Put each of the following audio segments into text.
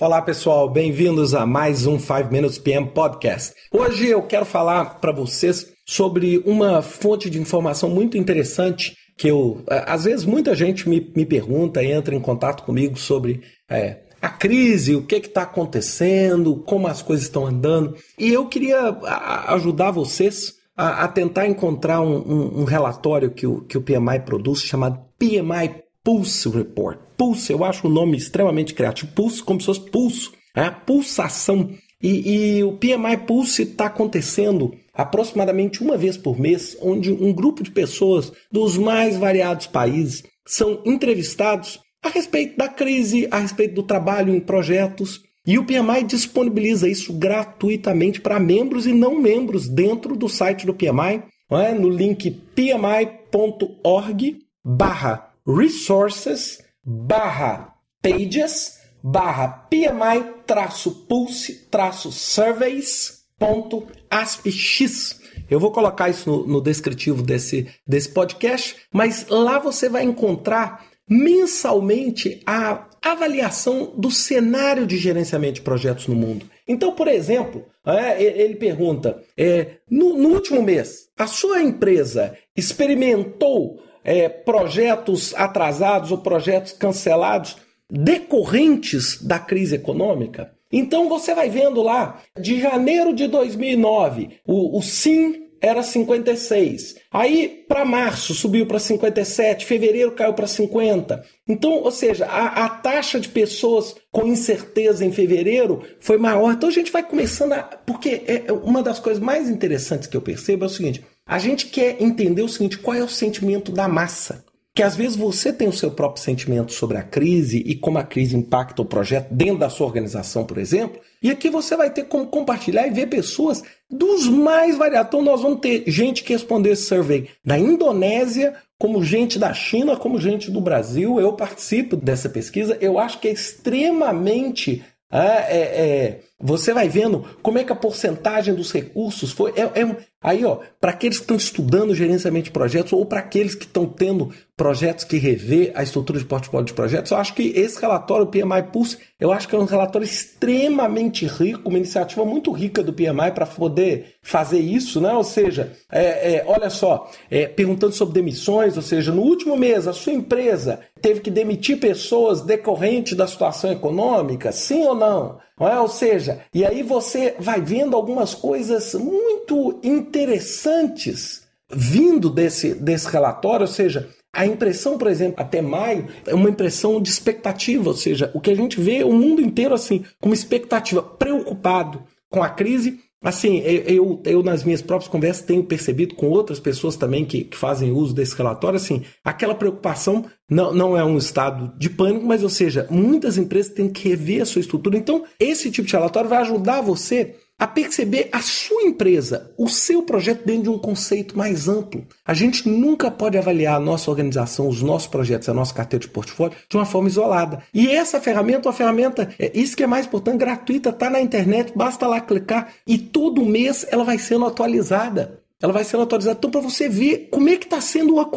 Olá pessoal, bem-vindos a mais um 5 Minutes PM Podcast. Hoje eu quero falar para vocês sobre uma fonte de informação muito interessante que eu, às vezes muita gente me, me pergunta, entra em contato comigo sobre é, a crise, o que está acontecendo, como as coisas estão andando. E eu queria ajudar vocês a, a tentar encontrar um, um, um, relatório que o, que o PMI produz chamado PMI Pulse Report. Pulse, eu acho o nome extremamente criativo. Pulse, como se fosse pulso, né? pulsação. E, e o PMI Pulse está acontecendo aproximadamente uma vez por mês, onde um grupo de pessoas dos mais variados países são entrevistados a respeito da crise, a respeito do trabalho em projetos. E o PMI disponibiliza isso gratuitamente para membros e não membros dentro do site do PMI, é? no link pmi.org barra resources barra pages barra PMI traço pulse traço surveys ponto aspx. Eu vou colocar isso no, no descritivo desse, desse podcast, mas lá você vai encontrar mensalmente a avaliação do cenário de gerenciamento de projetos no mundo. Então, por exemplo, é, ele pergunta: é, no, no último mês, a sua empresa experimentou é, projetos atrasados ou projetos cancelados decorrentes da crise econômica. Então você vai vendo lá, de janeiro de 2009, o, o SIM era 56. Aí, para março, subiu para 57. Fevereiro caiu para 50. Então, ou seja, a, a, taxa de pessoas com incerteza em fevereiro foi maior. Então, a gente vai começando a. Porque é, é uma das coisas mais interessantes que eu percebo é o seguinte: a gente quer entender o seguinte: qual é o sentimento da massa? Que às vezes você tem o seu próprio sentimento sobre a crise e como a crise impacta o projeto dentro da sua organização, por exemplo. E aqui você vai ter como compartilhar e ver pessoas dos mais variados. Então, nós vamos ter gente que respondeu esse survey da Indonésia, como gente da China, como gente do Brasil. Eu participo dessa pesquisa. Eu acho que é extremamente é, é, é, você vai vendo como é que a porcentagem dos recursos foi. É, é aí, ó, para aqueles que estão estudando gerenciamento de projetos ou para aqueles que estão tendo projetos que rever a estrutura de portfólio de projetos, eu acho que esse relatório, o PMI Pulse, eu acho que é um relatório extremamente rico, uma iniciativa muito rica do PMI para poder fazer isso, né? Ou seja, é, é, olha só, é, perguntando sobre demissões, ou seja, no último mês a sua empresa teve que demitir pessoas decorrente da situação econômica, sim ou não? É? Ou seja, e aí você vai vendo algumas coisas muito interessantes vindo desse, desse relatório, ou seja, a impressão, por exemplo, até maio, é uma impressão de expectativa, ou seja, o que a gente vê o mundo inteiro assim, com uma expectativa, preocupado com a crise. Assim, eu, eu nas minhas próprias conversas tenho percebido com outras pessoas também que, que fazem uso desse relatório, assim, aquela preocupação não, não é um estado de pânico, mas, ou seja, muitas empresas têm que rever a sua estrutura. Então, esse tipo de relatório vai ajudar você a perceber a sua empresa, o seu projeto dentro de um conceito mais amplo. A gente nunca pode avaliar a nossa organização, os nossos projetos, a nossa carteira de portfólio de uma forma isolada. E essa ferramenta, uma ferramenta, é, isso que é mais importante, gratuita, está na internet, basta lá clicar e todo mês ela vai sendo atualizada. Ela vai sendo atualizada. Então, para você ver como é que está sendo a,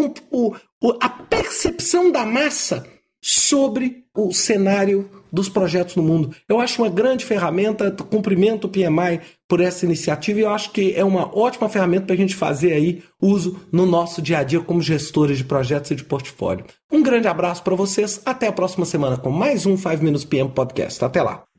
a percepção da massa sobre o cenário dos projetos no mundo. Eu acho uma grande ferramenta, cumprimento o PMI por essa iniciativa e eu acho que é uma ótima ferramenta para a gente fazer aí uso no nosso dia a dia como gestores de projetos e de portfólio. Um grande abraço para vocês, até a próxima semana com mais um 5 Minutes PM Podcast. Até lá!